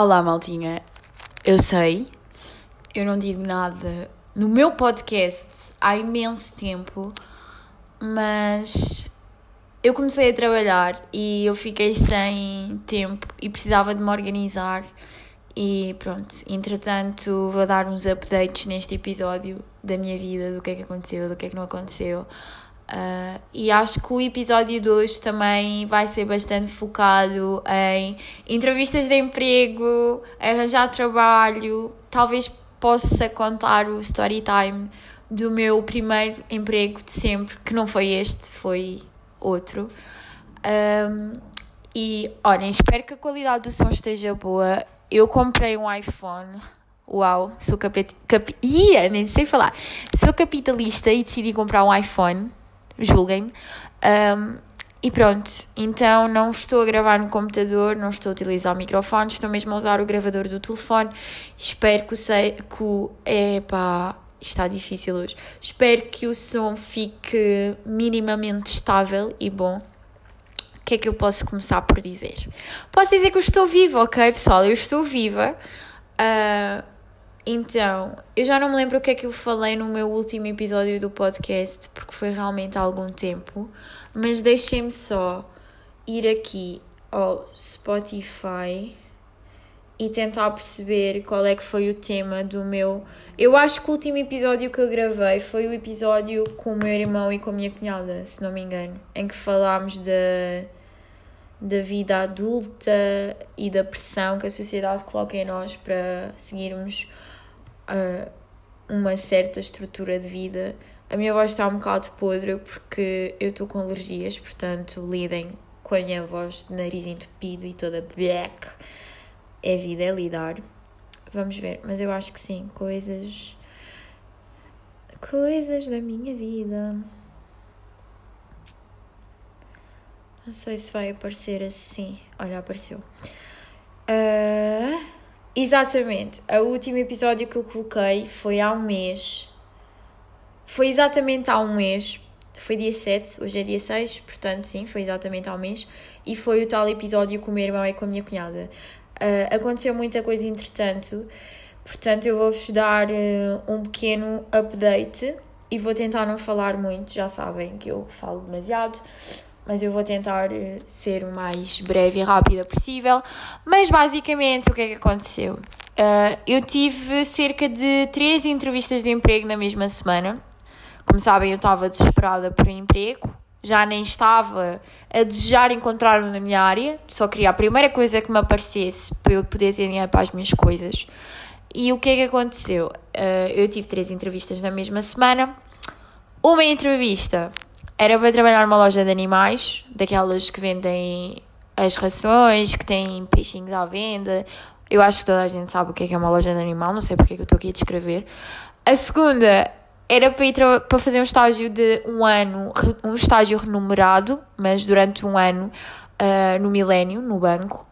Olá, maltinha. Eu sei, eu não digo nada no meu podcast há imenso tempo, mas eu comecei a trabalhar e eu fiquei sem tempo e precisava de me organizar. E pronto, entretanto, vou dar uns updates neste episódio da minha vida, do que é que aconteceu, do que é que não aconteceu. Uh, e acho que o episódio de hoje também vai ser bastante focado em entrevistas de emprego, arranjar trabalho. Talvez possa contar o story time do meu primeiro emprego de sempre, que não foi este, foi outro. Um, e olhem, espero que a qualidade do som esteja boa. Eu comprei um iPhone. Uau, sou capit... Cap... Ia, nem sei falar. Sou capitalista e decidi comprar um iPhone julguem-me. Um, e pronto, então não estou a gravar no computador, não estou a utilizar o microfone, estou mesmo a usar o gravador do telefone. Espero que o. Sei, que o epá, está difícil hoje. Espero que o som fique minimamente estável e bom. O que é que eu posso começar por dizer? Posso dizer que eu estou viva, ok, pessoal? Eu estou viva. Uh, então, eu já não me lembro o que é que eu falei no meu último episódio do podcast, porque foi realmente há algum tempo, mas deixem-me só ir aqui ao Spotify e tentar perceber qual é que foi o tema do meu. Eu acho que o último episódio que eu gravei foi o episódio com o meu irmão e com a minha cunhada, se não me engano, em que falámos da, da vida adulta e da pressão que a sociedade coloca em nós para seguirmos uh, uma certa estrutura de vida. A minha voz está um bocado podre porque eu estou com alergias, portanto, lidem com a minha voz de nariz entupido e toda black. É vida, é lidar. Vamos ver, mas eu acho que sim, coisas. Coisas da minha vida. Não sei se vai aparecer assim. Olha, apareceu. Uh... Exatamente. O último episódio que eu coloquei foi há um mês. Foi exatamente há um mês. Foi dia 7, hoje é dia 6, portanto, sim, foi exatamente há um mês. E foi o tal episódio com o meu irmão e com a minha cunhada. Uh, aconteceu muita coisa entretanto, portanto, eu vou-vos dar uh, um pequeno update e vou tentar não falar muito. Já sabem que eu falo demasiado mas eu vou tentar eh, ser o mais breve e rápida possível. Mas basicamente o que é que aconteceu? Uh, eu tive cerca de três entrevistas de emprego na mesma semana. Como sabem, eu estava desesperada por um emprego, já nem estava a desejar encontrar-me na minha área, só queria a primeira coisa que me aparecesse para eu poder ter dinheiro para as minhas coisas. E o que é que aconteceu? Uh, eu tive três entrevistas na mesma semana. Uma entrevista era para trabalhar numa loja de animais, daquelas que vendem as rações, que têm peixinhos à venda. Eu acho que toda a gente sabe o que é, é uma loja de animal, não sei porque é que eu estou aqui a descrever. A segunda era para ir para fazer um estágio de um ano, um estágio remunerado, mas durante um ano uh, no Milênio, no banco.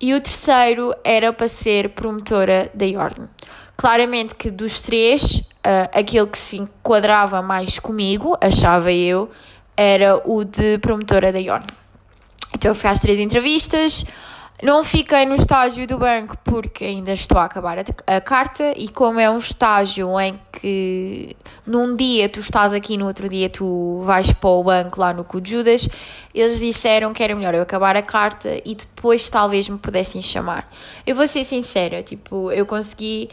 E o terceiro era para ser promotora da Yorn. Claramente que dos três, uh, aquele que se enquadrava mais comigo, achava eu, era o de promotora da Yorn. Então eu fui às três entrevistas, não fiquei no estágio do banco porque ainda estou a acabar a, a, carta e como é um estágio em que num dia tu estás aqui, no outro dia tu vais para o banco lá no Cu Judas, eles disseram que era melhor eu acabar a carta e depois talvez me pudessem chamar. Eu vou ser sincera, tipo, eu consegui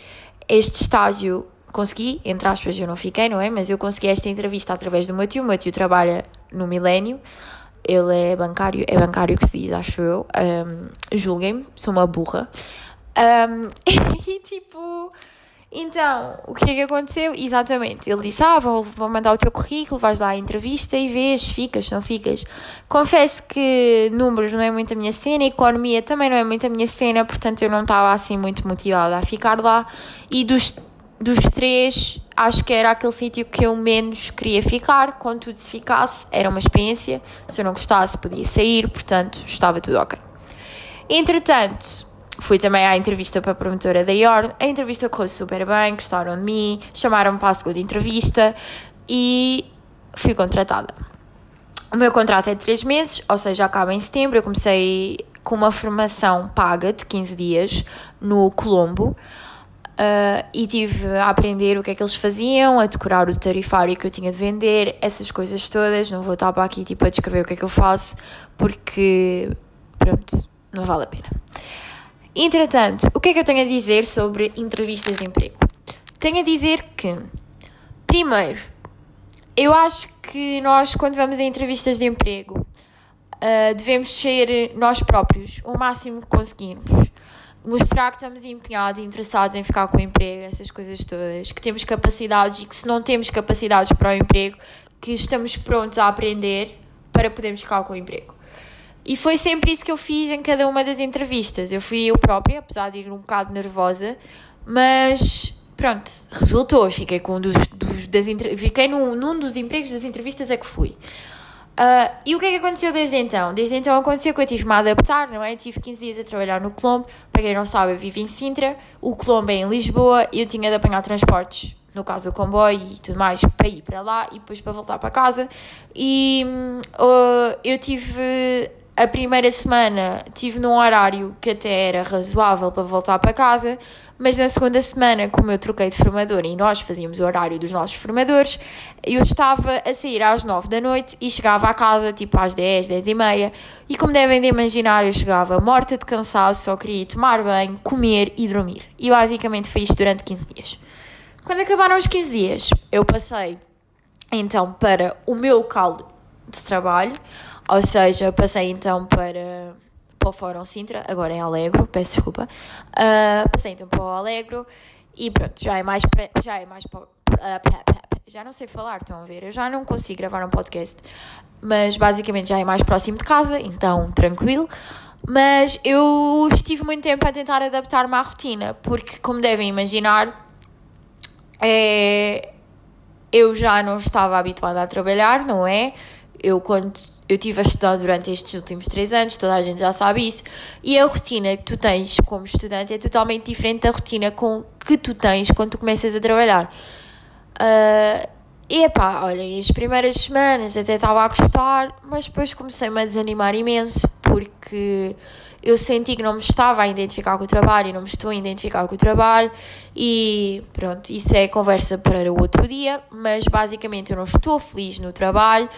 este estágio consegui, entre aspas, eu não fiquei, não é? Mas eu consegui esta entrevista através do meu tio. O meu tio trabalha no Milênio, ele é bancário, é bancário que se diz, acho eu. Um, Julguem-me, sou uma burra. Um, e tipo, então, o que é que aconteceu? Exatamente, ele disse: Ah, vou, vou mandar o teu currículo, vais lá à entrevista e vês, ficas, não ficas. Confesso que números não é muito a minha cena, economia também não é muito a minha cena, portanto eu não estava assim muito motivada a ficar lá. E dos, dos três, acho que era aquele sítio que eu menos queria ficar. Contudo, se ficasse, era uma experiência. Se eu não gostasse, podia sair, portanto estava tudo ok. Entretanto, Fui também à entrevista para a promotora da Yorn. A entrevista correu super bem, gostaram de mim, chamaram-me para a segunda entrevista e fui contratada. O meu contrato é de 3 meses, ou seja, acaba em setembro. Eu comecei com uma formação paga de 15 dias no Colombo. Uh, e tive a aprender o que é que eles faziam, a decorar o tarifário que eu tinha de vender, essas coisas todas. Não vou estar para aqui tipo, a descrever o que é que eu faço, porque, pronto, não vale a pena. Entretanto, o que é que eu tenho a dizer sobre entrevistas de emprego? Tenho a dizer que, primeiro, eu acho que nós, quando vamos a entrevistas de emprego, uh, devemos ser nós próprios, o máximo que conseguirmos mostrar que estamos empenhados e interessados em ficar com o emprego, essas coisas todas, que temos capacidades e que se não temos capacidades para o emprego, que estamos prontos a aprender para podermos ficar com o emprego. E foi sempre isso que eu fiz em cada uma das entrevistas. Eu fui eu própria, apesar de ir um bocado nervosa, mas pronto, resultou. Fiquei com um dos, dos das fiquei num, num dos empregos das entrevistas a que fui. Uh, e o que é que aconteceu desde então? Desde então aconteceu que eu tive-me a adaptar, não é? Tive 15 dias a trabalhar no Colombo. Para quem não sabe, eu vivo em Sintra, o Colombo é em Lisboa e eu tinha de apanhar transportes, no caso o comboio e tudo mais, para ir para lá e depois para voltar para casa. E uh, eu tive a primeira semana tive num horário que até era razoável para voltar para casa, mas na segunda semana, como eu troquei de formador e nós fazíamos o horário dos nossos formadores, eu estava a sair às 9 da noite e chegava à casa tipo às 10, 10 e meia. E como devem de imaginar, eu chegava morta de cansaço, só queria tomar banho, comer e dormir. E basicamente foi isto durante 15 dias. Quando acabaram os 15 dias, eu passei então para o meu local de trabalho ou seja, passei então para, para o Fórum Sintra, agora em Alegro, peço desculpa. Uh, passei então para o Alegro e pronto, já é mais já é mais uh, já não sei falar, estão a ver? Eu já não consigo gravar um podcast, mas basicamente já é mais próximo de casa, então tranquilo. Mas eu estive muito tempo a tentar adaptar-me à rotina, porque, como devem imaginar, é, eu já não estava habituada a trabalhar, não é? Eu, quando eu tive a estudar durante estes últimos três anos, toda a gente já sabe isso, e a rotina que tu tens como estudante é totalmente diferente da rotina com que tu tens quando tu começas a trabalhar. Uh, e epá, olhem, as primeiras semanas até estava a gostar, mas depois comecei-me a desanimar imenso porque eu senti que não me estava a identificar com o trabalho e não me estou a identificar com o trabalho e pronto, isso é conversa para o outro dia, mas basicamente eu não estou feliz no trabalho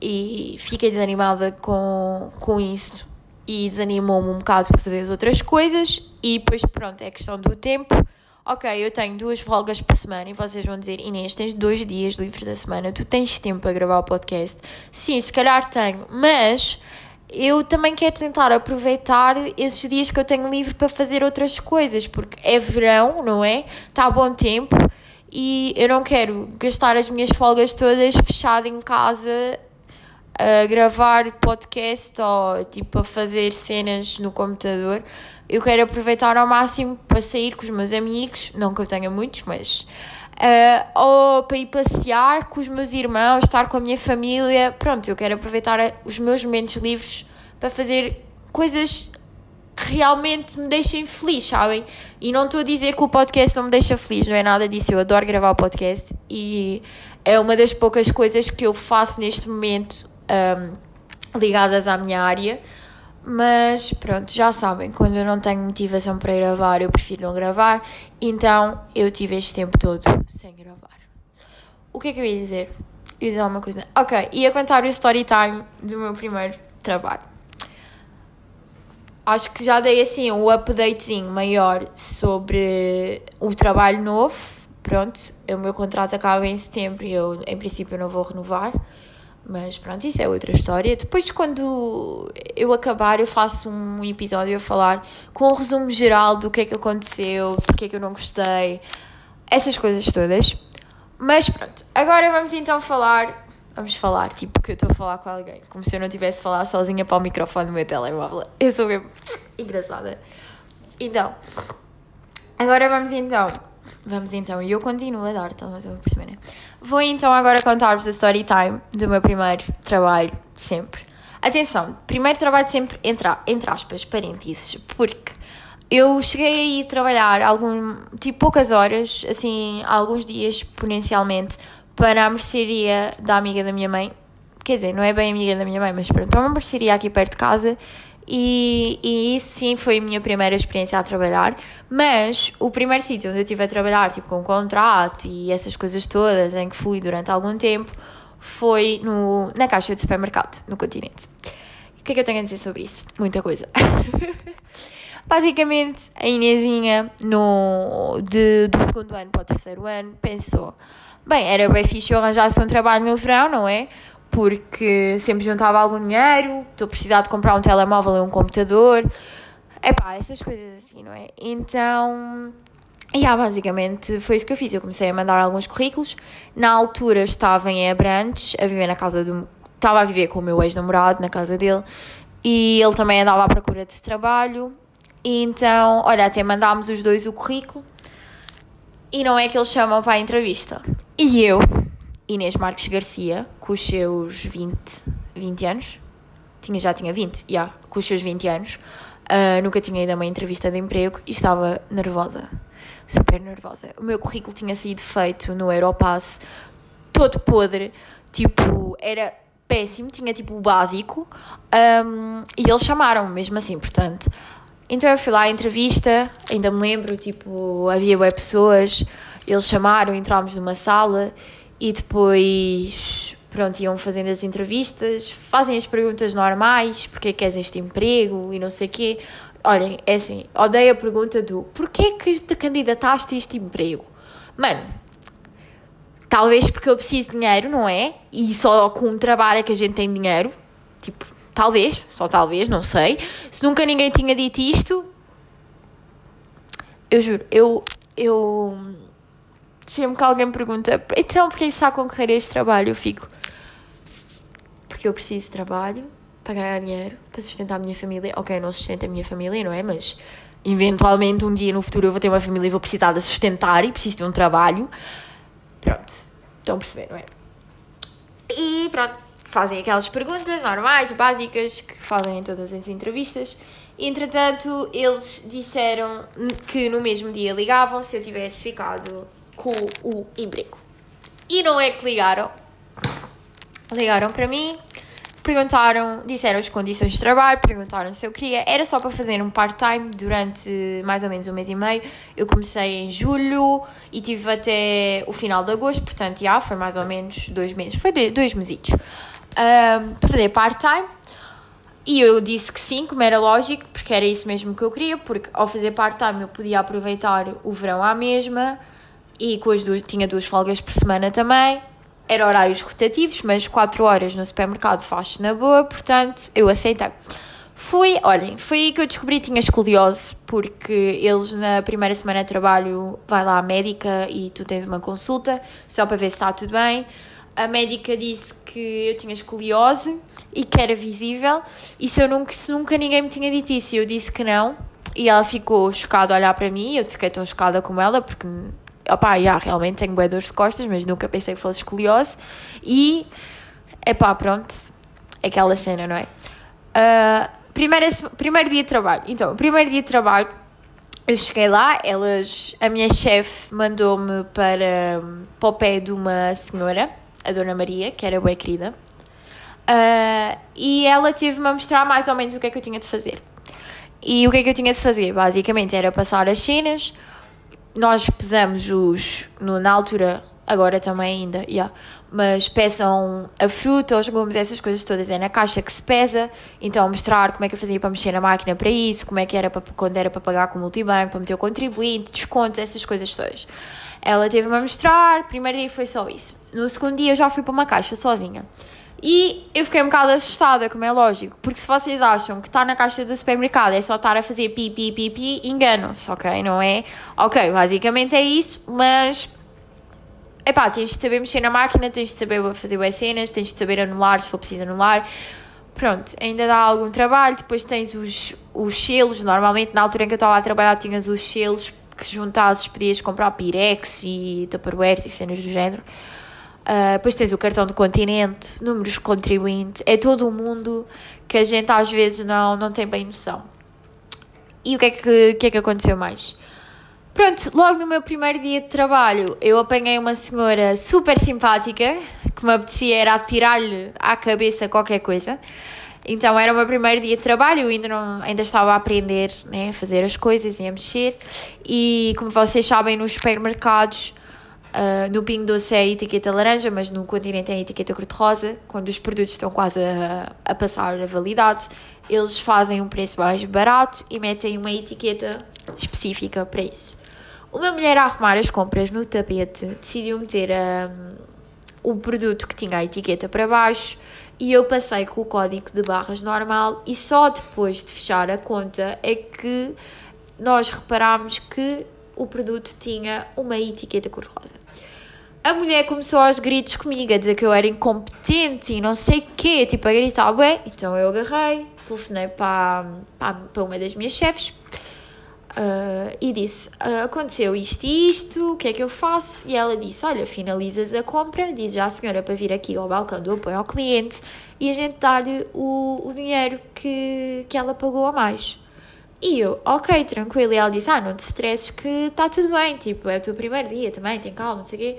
e fiquei desanimada com, com isso e desanimou-me um bocado para fazer as outras coisas e depois pronto, é questão do tempo. Ok, eu tenho duas folgas por semana e vocês vão dizer, Inês, tens dois dias livres da semana, tu tens tempo para gravar o podcast? Sim, se calhar tenho, mas eu também quero tentar aproveitar esses dias que eu tenho livre para fazer outras coisas, porque é verão, não é? Está bom tempo e eu não quero gastar as minhas folgas todas fechada em casa a gravar podcast ou tipo a fazer cenas no computador, eu quero aproveitar ao máximo para sair com os meus amigos, não que eu tenha muitos, mas uh, ou para ir passear com os meus irmãos, estar com a minha família. Pronto, eu quero aproveitar os meus momentos livres para fazer coisas que realmente me deixem feliz, sabem? E não estou a dizer que o podcast não me deixa feliz, não é nada disso. Eu adoro gravar o podcast e é uma das poucas coisas que eu faço neste momento um, ligadas à minha área. Mas pronto, já sabem, quando eu não tenho motivação para gravar, eu prefiro não gravar. Então eu tive este tempo todo sem gravar. O que é que eu ia dizer? Eu ia dizer alguma coisa. Ok, ia contar o story time do meu primeiro trabalho. Acho que já dei assim um updatezinho maior sobre o trabalho novo. Pronto, o meu contrato acaba em setembro e eu, em princípio, não vou renovar. Mas pronto, isso é outra história. Depois, quando eu acabar, eu faço um episódio a falar com um resumo geral do que é que aconteceu, porque é que eu não gostei, essas coisas todas. Mas pronto, agora vamos então falar. Vamos falar, tipo, que eu estou a falar com alguém, como se eu não tivesse a falar sozinha para o microfone do meu telemóvel. Eu sou mesmo engraçada. Então, agora vamos então Vamos então, e eu continuo a dar, estão a perceber, né? Vou então agora contar-vos a story time do meu primeiro trabalho de sempre. Atenção, primeiro trabalho de sempre, entre, entre aspas, parênteses, porque eu cheguei a ir trabalhar algum, tipo poucas horas, assim, alguns dias exponencialmente, para a mercearia da amiga da minha mãe. Quer dizer, não é bem amiga da minha mãe, mas pronto, para uma mercearia aqui perto de casa E, e isso sim foi a minha primeira experiência a trabalhar. Mas o primeiro sítio onde eu estive a trabalhar, tipo com contrato e essas coisas todas, em que fui durante algum tempo, foi no, na caixa de supermercado, no continente. O que é que eu tenho a dizer sobre isso? Muita coisa. Basicamente, a Inezinha, no, de, do segundo ano para o terceiro ano, pensou: bem, era bem fixe eu arranjasse um trabalho no verão, não é? Porque sempre juntava algum dinheiro, estou a precisar de comprar um telemóvel e um computador. Epá, essas coisas assim, não é? Então, e yeah, basicamente foi isso que eu fiz. Eu comecei a mandar alguns currículos. Na altura estava em Abrantes, a viver na casa do. Estava a viver com o meu ex-namorado na casa dele e ele também andava à procura de trabalho. E então, olha, até mandámos os dois o currículo e não é que eles chamam para a entrevista. E eu, Inês Marques Garcia, com os seus 20, 20 anos, tinha, já tinha 20, já, yeah, com os seus 20 anos, uh, nunca tinha ido a uma entrevista de emprego e estava nervosa, super nervosa. O meu currículo tinha sido feito no Europass, todo podre, tipo, era péssimo, tinha tipo o básico, um, e eles chamaram-me mesmo assim, portanto. Então eu fui lá à entrevista, ainda me lembro, tipo, havia web pessoas, eles chamaram, entrámos numa sala e depois, pronto, iam fazendo as entrevistas, fazem as perguntas normais, porque é que queres este emprego e não sei o quê. Olhem, é assim, odeio a pergunta do porquê que te candidataste a este emprego? Mano, talvez porque eu preciso de dinheiro, não é? E só com um trabalho é que a gente tem dinheiro. Tipo, Talvez, só talvez, não sei. Se nunca ninguém tinha dito isto, eu juro, eu. eu sempre que alguém pergunta, então porquê está a concorrer a este trabalho? Eu fico. Porque eu preciso de trabalho para ganhar dinheiro, para sustentar a minha família. Ok, não sustenta a minha família, não é? Mas eventualmente um dia no futuro eu vou ter uma família e vou precisar de sustentar e preciso de um trabalho. Pronto, estão a perceber, não é? E pronto, fazem aquelas perguntas normais, básicas, que fazem em todas as entrevistas. Entretanto, eles disseram que no mesmo dia ligavam se eu tivesse ficado com o emprego. E não é que ligaram. Ligaram para mim, perguntaram, disseram as condições de trabalho, perguntaram se eu queria. Era só para fazer um part-time durante mais ou menos um mês e meio. Eu comecei em julho e tive até o final de agosto, portanto, já foi mais ou menos dois meses. Foi dois mesitos um, para fazer part-time. E eu disse que sim, como era lógico, porque era isso mesmo que eu queria, porque ao fazer part-time eu podia aproveitar o verão à mesma e com as duas, tinha duas folgas por semana também. Era horários rotativos, mas 4 horas no supermercado faz-se na boa, portanto eu aceitei. Fui, olhem, foi aí que eu descobri que tinha escoliose, porque eles na primeira semana de trabalho vai lá à médica e tu tens uma consulta só para ver se está tudo bem a médica disse que eu tinha escoliose e que era visível, e se, eu nunca, se nunca ninguém me tinha dito isso, eu disse que não, e ela ficou chocada a olhar para mim, eu fiquei tão chocada como ela, porque, opá, yeah, realmente tenho bué dores de costas, mas nunca pensei que fosse escoliose, e, epá, pronto, aquela cena, não é? Uh, primeira, primeiro dia de trabalho, então, primeiro dia de trabalho, eu cheguei lá, elas, a minha chefe mandou-me para, para o pé de uma senhora, a Dona Maria, que era bem querida, uh, e ela teve-me a mostrar mais ou menos o que é que eu tinha de fazer. E o que é que eu tinha de fazer? Basicamente era passar as cenas, nós pesamos os, no, na altura, agora também ainda, yeah, mas pesam a fruta, os legumes, essas coisas todas, é na caixa que se pesa, então mostrar como é que eu fazia para mexer na máquina para isso, como é que era para, quando era para pagar com o multibanco, para meter o contribuinte, descontos, essas coisas todas. Ela teve-me a mostrar, primeiro dia foi só isso. No segundo dia eu já fui para uma caixa sozinha. E eu fiquei um bocado assustada, como é lógico, porque se vocês acham que estar na caixa do supermercado é só estar a fazer pi, pi, pi, pi, enganam-se, ok? Não é? Ok, basicamente é isso, mas. Epá, tens de saber mexer na máquina, tens de saber fazer as cenas, tens de saber anular se for preciso anular. Pronto, ainda dá algum trabalho. Depois tens os, os selos. Normalmente, na altura em que eu estava a trabalhar, tinhas os selos que juntasses, podias comprar Pirex e Tupperware e cenas do género. Uh, depois tens o cartão do continente, números contribuinte, é todo o mundo que a gente às vezes não, não tem bem noção. E o que é que, que, é que aconteceu mais? Pronto, logo no meu primeiro dia de trabalho eu apanhei uma senhora super simpática que me apetecia era atirar-lhe à cabeça qualquer coisa. Então era o meu primeiro dia de trabalho, eu ainda, não, ainda estava a aprender né, a fazer as coisas e a mexer. E como vocês sabem, nos supermercados, uh, no Pingo Doce é a etiqueta laranja, mas no continente é etiqueta cor-de-rosa. Quando os produtos estão quase a, a passar a validade, eles fazem um preço mais barato e metem uma etiqueta específica para isso. Uma mulher a arrumar as compras no tapete decidiu meter um, o produto que tinha a etiqueta para baixo e eu passei com o código de barras normal e só depois de fechar a conta é que nós reparámos que o produto tinha uma etiqueta cor-de-rosa. A mulher começou aos gritos comigo, a dizer que eu era incompetente e não sei o quê, tipo a gritar, ué, então eu agarrei, telefonei para, para, uma das minhas chefes uh, e disse, uh, aconteceu isto e isto, o que é que eu faço? E ela disse, olha, finalizas a compra, diz à senhora para vir aqui ao balcão do apoio ao cliente e a gente dá-lhe o, o dinheiro que, que ela pagou a mais. E eu, ok, tranquilo. E ela disse: Ah, não te stresses que está tudo bem, tipo, é o teu primeiro dia também, tem calma, não sei o quê.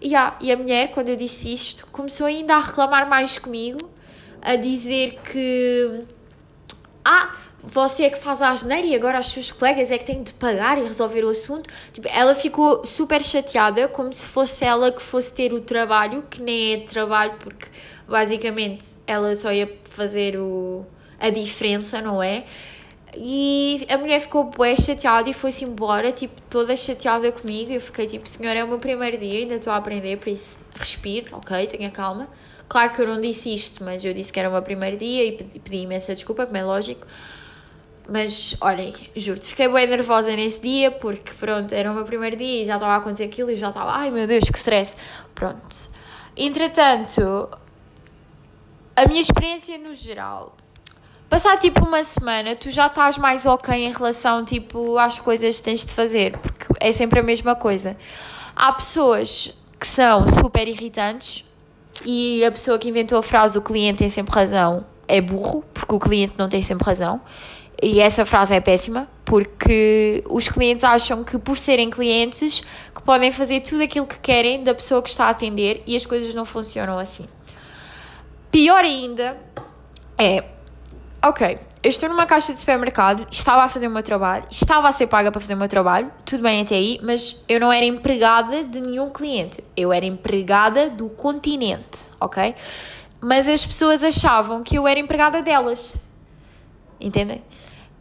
E, ah, e a mulher, quando eu disse isto, começou ainda a reclamar mais comigo, a dizer que. Ah, você é que faz a asneira e agora as suas colegas é que têm de pagar e resolver o assunto. Tipo, ela ficou super chateada, como se fosse ela que fosse ter o trabalho, que nem é trabalho, porque basicamente ela só ia fazer o, a diferença, não é? E a mulher ficou bué chateada e foi-se embora, tipo, toda chateada comigo. Eu fiquei tipo, senhora, é o meu primeiro dia, ainda estou a aprender, por isso respire, ok, tenha calma. Claro que eu não disse isto, mas eu disse que era o meu primeiro dia e pedi, pedi imensa desculpa, como é lógico. Mas, olhem, juro-te, fiquei bem nervosa nesse dia porque, pronto, era o meu primeiro dia e já estava a acontecer aquilo e já estava, ai meu Deus, que stress. Pronto. Entretanto, a minha experiência no geral Passar tipo uma semana, tu já estás mais ok em relação tipo às coisas que tens de fazer, porque é sempre a mesma coisa. Há pessoas que são super irritantes e a pessoa que inventou a frase o cliente tem sempre razão é burro, porque o cliente não tem sempre razão. E essa frase é péssima, porque os clientes acham que por serem clientes que podem fazer tudo aquilo que querem da pessoa que está a atender e as coisas não funcionam assim. Pior ainda é ok, eu estou numa caixa de supermercado, estava a fazer o meu trabalho, estava a ser paga para fazer o meu trabalho, tudo bem até aí, mas eu não era empregada de nenhum cliente, eu era empregada do continente, ok? Mas as pessoas achavam que eu era empregada delas, entendem?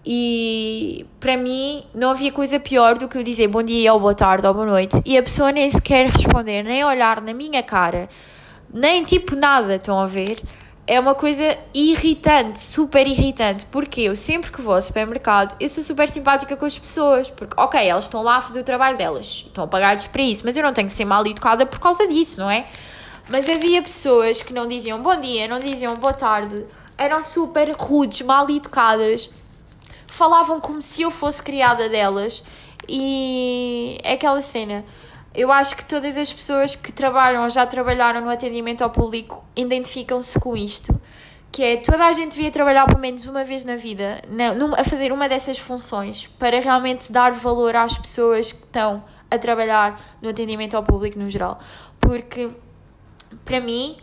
E para mim não havia coisa pior do que eu dizer bom dia ou boa tarde ou boa noite e a pessoa nem sequer responder, nem olhar na minha cara, nem tipo nada, estão a ver? É uma coisa irritante, super irritante, porque eu sempre que vou ao supermercado, eu sou super simpática com as pessoas, porque, ok, elas estão lá a fazer o trabalho delas, estão a pagar-lhes para isso, mas eu não tenho que ser mal educada por causa disso, não é? Mas havia pessoas que não diziam bom dia, não diziam boa tarde, eram super rudes, mal educadas, falavam como se eu fosse criada delas, e é aquela cena eu acho que todas as pessoas que trabalham ou já trabalharam no atendimento ao público identificam-se com isto, que é toda a gente devia trabalhar pelo menos uma vez na vida a fazer uma dessas funções para realmente dar valor às pessoas que estão a trabalhar no atendimento ao público no geral. Porque, para mim,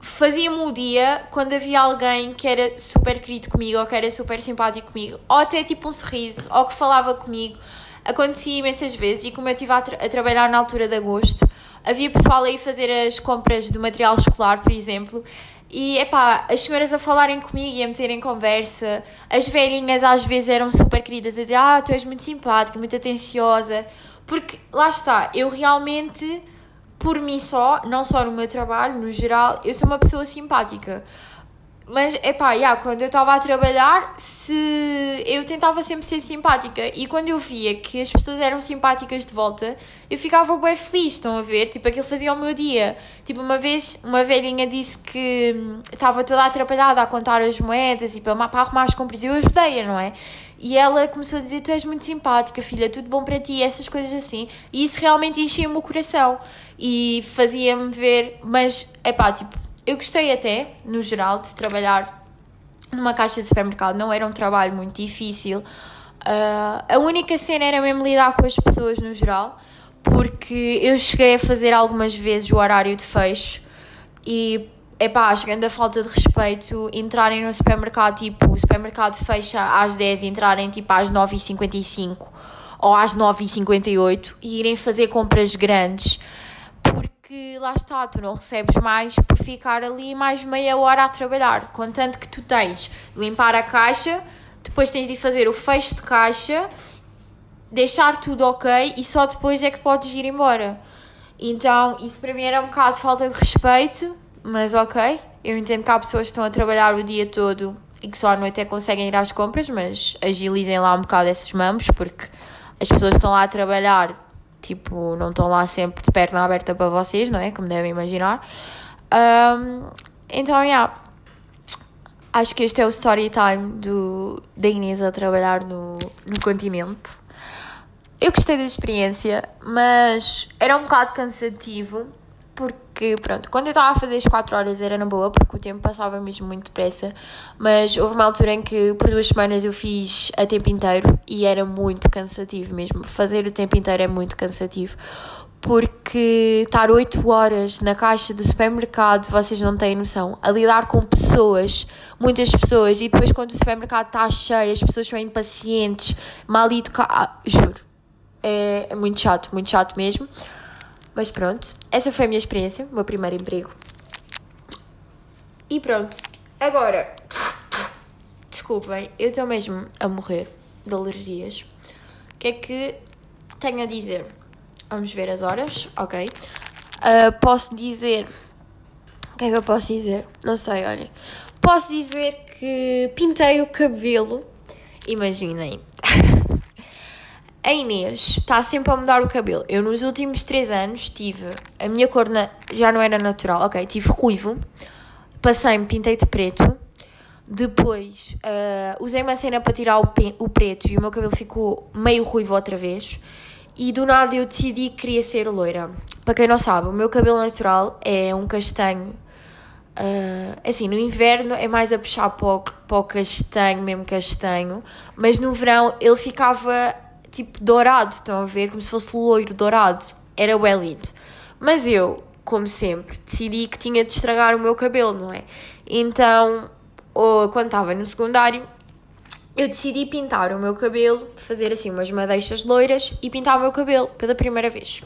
fazia-me o dia quando havia alguém que era super querido comigo ou que era super simpático comigo, ou até tipo um sorriso, ou que falava comigo acontecia imensas vezes e como eu estive a, tra a trabalhar na altura de agosto, havia pessoal aí fazer as compras do material escolar, por exemplo, e epá, as senhoras a falarem comigo e a meterem conversa, as velhinhas às vezes eram super queridas a dizer: Ah, tu és muito simpática, muito atenciosa, porque lá está, eu realmente, por mim só, não só no meu trabalho, no geral, eu sou uma pessoa simpática. Mas, epá, yeah, quando eu estava a trabalhar, se eu tentava sempre ser simpática e quando eu via que as pessoas eram simpáticas de volta, eu ficava bem feliz, estão a ver? Tipo, aquilo fazia o meu dia. Tipo, uma vez uma velhinha disse que hum, estava toda atrapalhada a contar as moedas e para, para arrumar as compras e eu ajudei-a, não é? E ela começou a dizer: Tu és muito simpática, filha, tudo bom para ti, essas coisas assim. E isso realmente enchia o coração e fazia-me ver, mas, epá, tipo eu gostei até, no geral, de trabalhar numa caixa de supermercado. Não era um trabalho muito difícil. Uh, a única cena era mesmo lidar com as pessoas no geral, porque eu cheguei a fazer algumas vezes o horário de fecho e é pá, chegando a falta de respeito, entrarem no supermercado, tipo, o supermercado fecha às 10 e entrarem tipo às 9h55 ou às 9h58 e irem fazer compras grandes, porque lá está, tu não recebes mais por ficar ali mais meia hora a trabalhar, contanto que tu tens limpar a caixa, depois tens de fazer o fecho de caixa, deixar tudo ok e só depois é que podes ir embora. Então, isso para mim era um bocado de falta de respeito, mas ok. Eu entendo que há pessoas que estão a trabalhar o dia todo e que só à noite é que conseguem ir às compras, mas agilizem lá um bocado esses mamos, porque as pessoas estão lá a trabalhar, tipo, não estão lá sempre de perna aberta para vocês, não é? Como devem imaginar. Um, então, yeah. Acho que este é o story time do, da Inês a trabalhar no, no continente. Eu gostei da experiência, mas era um bocado cansativo porque, pronto, quando eu estava a fazer as 4 horas era na boa, porque o tempo passava mesmo muito depressa, mas houve uma altura em que por duas semanas eu fiz a tempo inteiro e era muito cansativo mesmo. Fazer o tempo inteiro é muito cansativo, porque estar 8 horas na caixa do supermercado, vocês não têm noção, a lidar com pessoas, muitas pessoas, e depois quando o supermercado está cheio, as pessoas são impacientes, mal educadas, ah, juro, é, é muito chato, muito chato mesmo. Mas pronto, essa foi a minha experiência, o meu primeiro emprego. E pronto, agora, desculpem, eu estou mesmo a morrer de alergias. O que é que tenho a dizer? Vamos ver as horas, ok. Uh, posso dizer. O que é que eu posso dizer? Não sei, olhem. Posso dizer que pintei o cabelo. Imaginem. A Inês está sempre a mudar o cabelo. Eu nos últimos 3 anos tive. A minha cor na, já não era natural, ok? Tive ruivo, passei-me, pintei de preto. Depois uh, usei uma cena para tirar o, o preto e o meu cabelo ficou meio ruivo outra vez. E do nada eu decidi que queria ser loira. Para quem não sabe, o meu cabelo natural é um castanho. Uh, assim, no inverno é mais a puxar para o, para o castanho, mesmo castanho, mas no verão ele ficava tipo dourado, estão a ver? Como se fosse loiro dourado. Era bem lindo. Mas eu, como sempre, decidi que tinha de estragar o meu cabelo, não é? Então, quando estava no secundário, eu decidi pintar o meu cabelo, fazer assim umas madeixas loiras e pintar o meu cabelo pela primeira vez.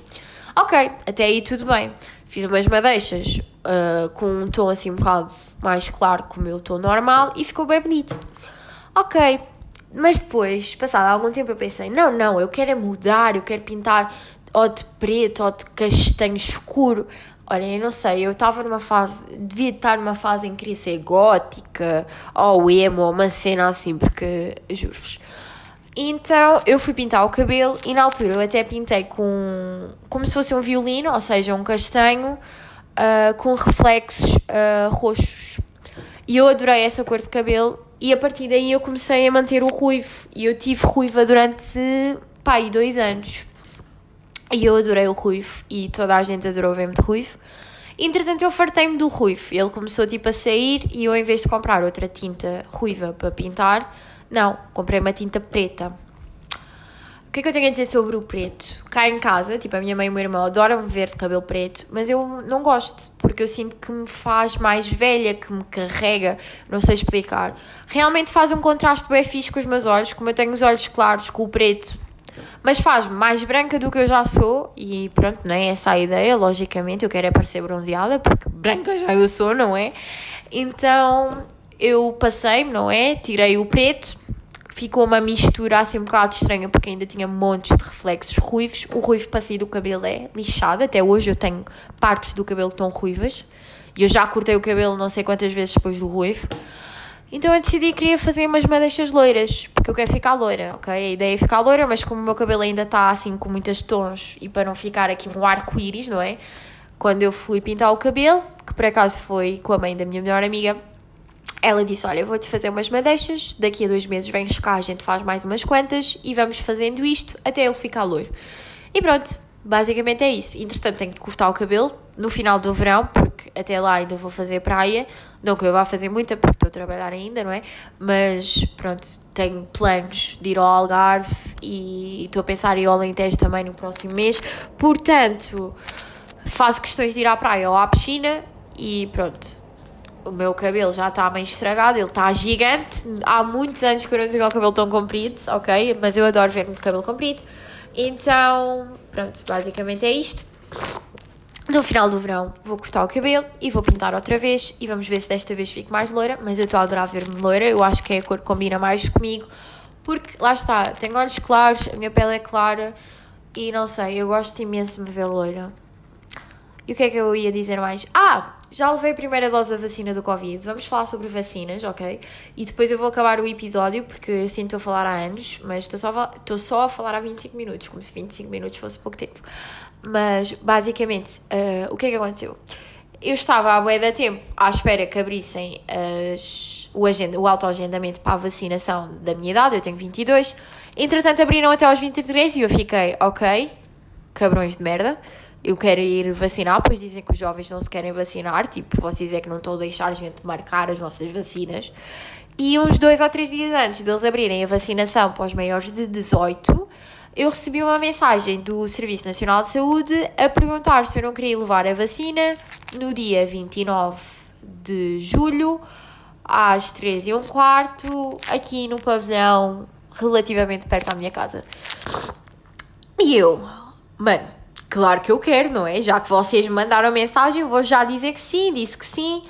Ok, até aí tudo bem. Fiz umas madeixas uh, com um tom assim um bocado mais claro que o meu tom normal e ficou bem bonito. Ok, mas depois, passado algum tempo, eu pensei: não, não, eu quero é mudar, eu quero pintar ou de preto ou de castanho escuro. Olha, eu não sei, eu estava numa fase, devia estar numa fase em que queria ser gótica ou emo ou uma cena assim, porque juro-vos. Então eu fui pintar o cabelo e na altura eu até pintei com como se fosse um violino, ou seja, um castanho uh, com reflexos uh, roxos. E eu adorei essa cor de cabelo e a partir daí eu comecei a manter o ruivo. E eu tive ruiva durante, pá, dois anos. E eu adorei o ruivo. E toda a gente adorou ver-me de ruivo. Entretanto, eu fartei-me do ruivo. Ele começou, tipo, a sair. E eu, em vez de comprar outra tinta ruiva para pintar, não, comprei uma tinta preta. Que é que eu tenho a dizer sobre o preto? Cá em casa, tipo, a minha mãe e o meu irmão adoram ver de cabelo preto, mas eu não gosto, porque eu sinto que me faz mais velha, que me carrega, não sei explicar. Realmente faz um contraste bem fixe com os meus olhos, como eu tenho os olhos claros com o preto, mas faz-me mais branca do que eu já sou, e pronto, não é essa a ideia, logicamente, eu quero é parecer bronzeada, porque branca já eu sou, não é? Então, eu passei-me, não é? Tirei o preto, ficou uma mistura assim um bocado estranha porque ainda tinha montes de reflexos ruivos. O ruivo para sair do cabelo é lixado, até hoje eu tenho partes do cabelo que estão ruivas e eu já cortei o cabelo não sei quantas vezes depois do ruivo. Então eu decidi que queria fazer umas madeixas loiras, porque eu quero ficar loira, ok? A ideia é ficar loira, mas como o meu cabelo ainda está assim com muitas tons e para não ficar aqui um arco-íris, não é? Quando eu fui pintar o cabelo, que por acaso foi com a mãe da minha melhor amiga, ela disse: Olha, vou-te fazer umas madeixas, daqui a dois meses vens cá, a gente faz mais umas quantas e vamos fazendo isto até ele ficar loiro. E pronto, basicamente é isso. Entretanto, tenho que cortar o cabelo no final do verão, porque até lá ainda vou fazer praia. Não que eu vá fazer muita, porque estou a trabalhar ainda, não é? Mas pronto, tenho planos de ir ao Algarve e estou a pensar em ir ao Alentejo também no próximo mês. Portanto, faço questões de ir à praia ou à piscina e pronto o meu cabelo já está meio estragado, ele está gigante. Há muitos anos que eu não tenho o cabelo tão comprido, ok? Mas eu adoro ver-me de cabelo comprido. Então, pronto, basicamente é isto. No final do verão vou cortar o cabelo e vou pintar outra vez e vamos ver se desta vez fico mais loira, mas eu estou a adorar ver-me loira, eu acho que é a cor que combina mais comigo, porque lá está, tenho olhos claros, a minha pele é clara e não sei, eu gosto imenso de me ver loira. E o que é que eu ia dizer mais? Ah, já levei a primeira dose da vacina do Covid. Vamos falar sobre vacinas, ok? E depois eu vou acabar o episódio, porque eu sinto a falar há anos, mas estou só, estou só a falar há 25 minutos, como se 25 minutos fosse pouco tempo. Mas, basicamente, uh, o que é que aconteceu? Eu estava há bué da tempo à espera que abrissem as, o, agenda, o autoagendamento para a vacinação da minha idade, eu tenho 22. Entretanto, abriram até aos 23 e eu fiquei, ok, cabrões de merda eu quero ir vacinar, pois dizem que os jovens não se querem vacinar, tipo, vocês é que não estão a deixar a gente marcar as nossas vacinas. E uns dois ou três dias antes deles abrirem a vacinação para os maiores de 18, eu recebi uma mensagem do Serviço Nacional de Saúde a perguntar se eu não queria levar a vacina no dia 29 de julho, às 3 e um quarto, aqui no pavilhão relativamente perto da minha casa. E eu, mano, Claro que eu quero, não é? Já que vocês me mandaram mensagem, vou já dizer que sim, disse que sim.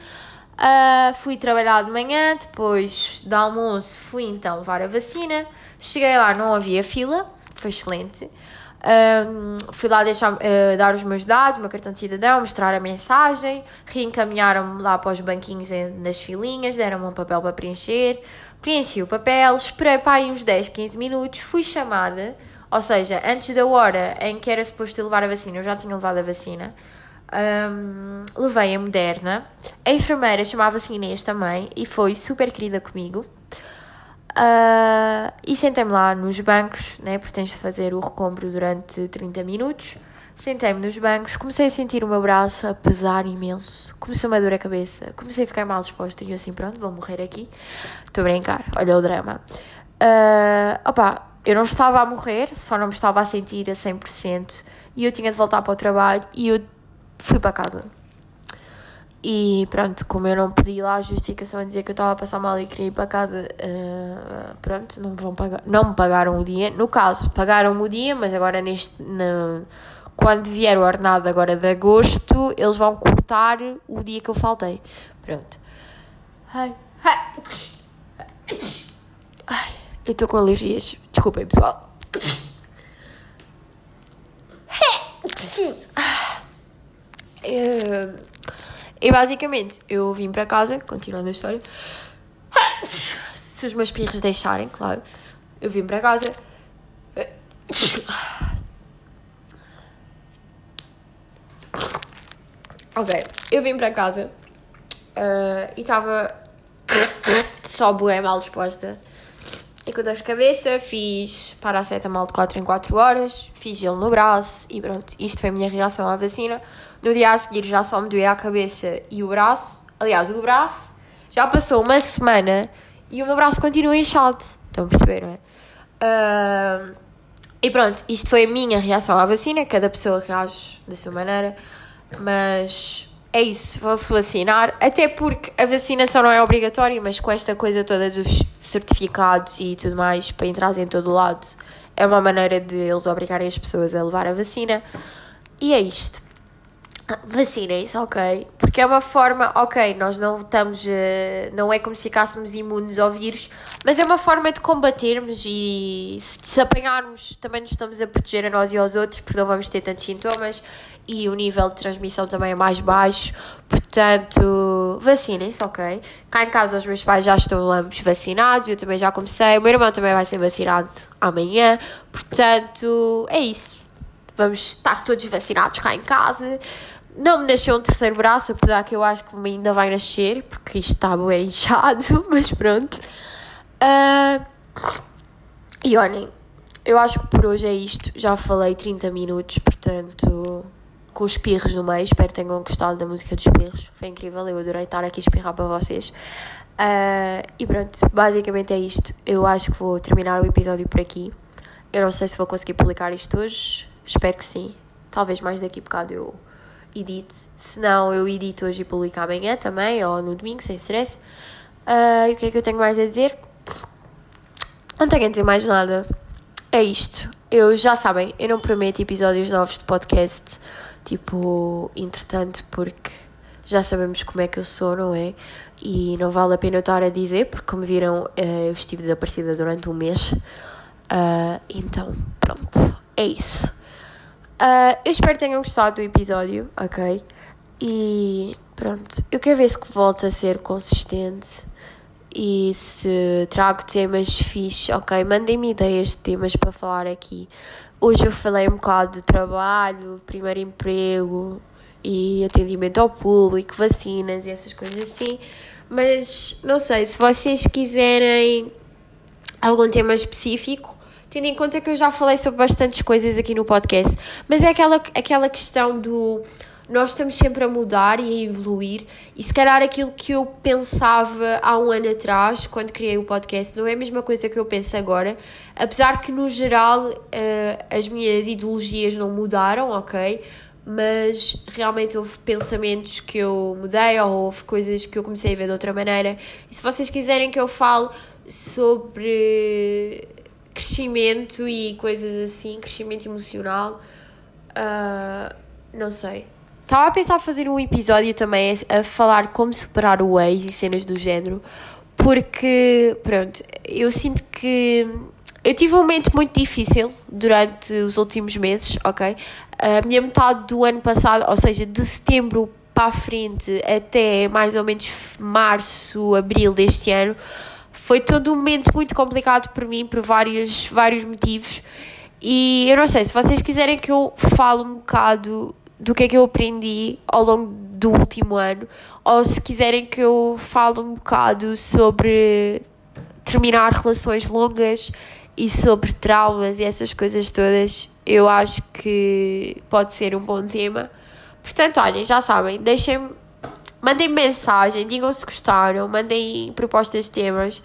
Uh, fui trabalhar de manhã, depois do almoço fui então levar a vacina. Cheguei lá, não havia fila, foi excelente. Uh, fui lá deixar, uh, dar os meus dados, o meu cartão de cidadão, mostrar a mensagem, reencaminharam-me lá para os banquinhos nas filinhas, deram-me um papel para preencher, preenchi o papel, esperei para aí uns 10, 15 minutos, fui chamada ou seja, antes da hora em que era suposto levar a vacina, eu já tinha levado a vacina. Um, levei a Moderna. A enfermeira chamava-se Inês também e foi super querida comigo. Uh, e sentei-me lá nos bancos, né, porque tens de fazer o recombro durante 30 minutos. Sentei-me nos bancos, comecei a sentir o meu braço a pesar imenso. Começou-me a dor a cabeça, comecei a ficar mal disposta e eu assim, pronto, vou morrer aqui. Estou a brincar, olha o drama. Uh, opa, eu não estava a morrer, só não me estava a sentir a 100% e eu tinha de voltar para o trabalho e eu fui para casa. E pronto, como eu não pedi lá a justificação a dizer que eu estava a passar mal e queria ir para casa, uh, pronto, não, vão pagar, não me pagaram o dia. No caso, pagaram-me o dia, mas agora neste. Na, quando vier o ordenado agora de agosto, eles vão cortar o dia que eu faltei. Pronto. Ai. Ai. Eu estou com alergias. Desculpem, pessoal. E basicamente, eu vim para casa, continuando a história. Se os meus pirros deixarem, claro. Eu vim para casa. Ok, eu vim para casa uh, e estava só boé mal disposta. E com dor de cabeça fiz paracetamol de 4 em 4 horas, fiz gelo no braço e pronto, isto foi a minha reação à vacina. No dia a seguir já só me doía a cabeça e o braço. Aliás, o braço já passou uma semana e o meu braço continua inchado. Estão a perceber, não é? Uh, e pronto, isto foi a minha reação à vacina. Cada pessoa reage da sua maneira, mas é isso, vão-se vacinar, até porque a vacinação não é obrigatória, mas com esta coisa toda dos certificados e tudo mais para entrar em todo lado, é uma maneira de eles obrigarem as pessoas a levar a vacina. E é isto. Vacinem-se, ok? Porque é uma forma, ok, nós não estamos, uh, não é como se ficássemos imunes ao vírus, mas é uma forma de combatermos e se, se apanharmos também nos estamos a proteger a nós e aos outros, porque não vamos ter tantos sintomas e o nível de transmissão também é mais baixo, portanto, vacinem-se, ok? Cá em casa os meus pais já estão ambos vacinados, eu também já comecei, o meu irmão também vai ser vacinado amanhã, portanto, é isso. Vamos estar todos vacinados cá em casa. Não me deixou um terceiro braço, apesar que eu acho que ainda vai nascer, porque isto está bem inchado, mas pronto. Uh, e olhem, eu acho que por hoje é isto. Já falei 30 minutos, portanto com os pirros no meio. Espero que tenham gostado da música dos pirros. Foi incrível, eu adorei estar aqui a espirrar para vocês. Uh, e pronto, basicamente é isto. Eu acho que vou terminar o episódio por aqui. Eu não sei se vou conseguir publicar isto hoje. Espero que sim. Talvez mais daqui a bocado eu edite. Se não, eu edito hoje e publico amanhã também, ou no domingo, sem stress. Uh, e o que é que eu tenho mais a dizer? Não tenho a dizer mais nada. É isto. Eu já sabem, eu não prometo episódios novos de podcast, tipo, entretanto, porque já sabemos como é que eu sou, não é? E não vale a pena eu estar a dizer, porque como viram, eu estive desaparecida durante um mês. Uh, então, pronto, é isso. Uh, eu espero que tenham gostado do episódio, ok? E pronto, eu quero ver se volta a ser consistente e se trago temas fixes, ok? Mandem-me ideias de temas para falar aqui. Hoje eu falei um bocado de trabalho, primeiro emprego e atendimento ao público, vacinas e essas coisas assim. Mas não sei, se vocês quiserem algum tema específico, tendo em conta que eu já falei sobre bastantes coisas aqui no podcast, mas é aquela, aquela questão do nós estamos sempre a mudar e a evoluir, e se calhar aquilo que eu pensava há um ano atrás, quando criei o podcast, não é a mesma coisa que eu penso agora, apesar que no geral uh, as minhas ideologias não mudaram, ok? Mas realmente houve pensamentos que eu mudei, ou houve coisas que eu comecei a ver de outra maneira. E se vocês quiserem que eu fale sobre crescimento e coisas assim, crescimento emocional. Uh, não sei. Estava a pensar fazer um episódio também a, falar como superar o ex e cenas do género, porque, pronto, eu sinto que eu tive um momento muito difícil durante os últimos meses, ok? A minha metade do ano passado, ou seja, de setembro para a frente até mais ou menos março, abril deste ano, foi todo um momento muito complicado para mim por vários, vários motivos. E eu não sei, se vocês quiserem que eu fale um bocado do que é que eu aprendi ao longo do último ano, ou se quiserem que eu fale um bocado sobre terminar relações longas e sobre traumas e essas coisas todas, eu acho que pode ser um bom tema. Portanto, olhem, já sabem, deixem-me Mandem mensagem, digam se gostaram, mandem propostas de temas,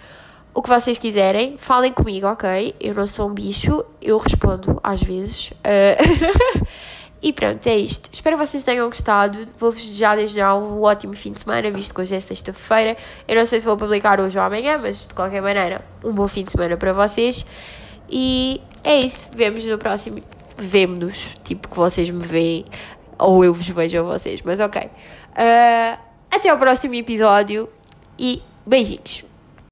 o que vocês quiserem, falem comigo, ok? Eu não sou um bicho, eu respondo às vezes. Uh... e pronto, é isto. Espero que vocês tenham gostado. Vou-vos desejar desde já um ótimo fim de semana, visto que hoje é sexta-feira. Eu não sei se vou publicar hoje ou amanhã, mas de qualquer maneira, um bom fim de semana para vocês. E é isso. Vemos no próximo. Vemo-nos, tipo que vocês me veem, ou eu vos vejo a vocês, mas ok. Uh, até o próximo episódio e beijinhos.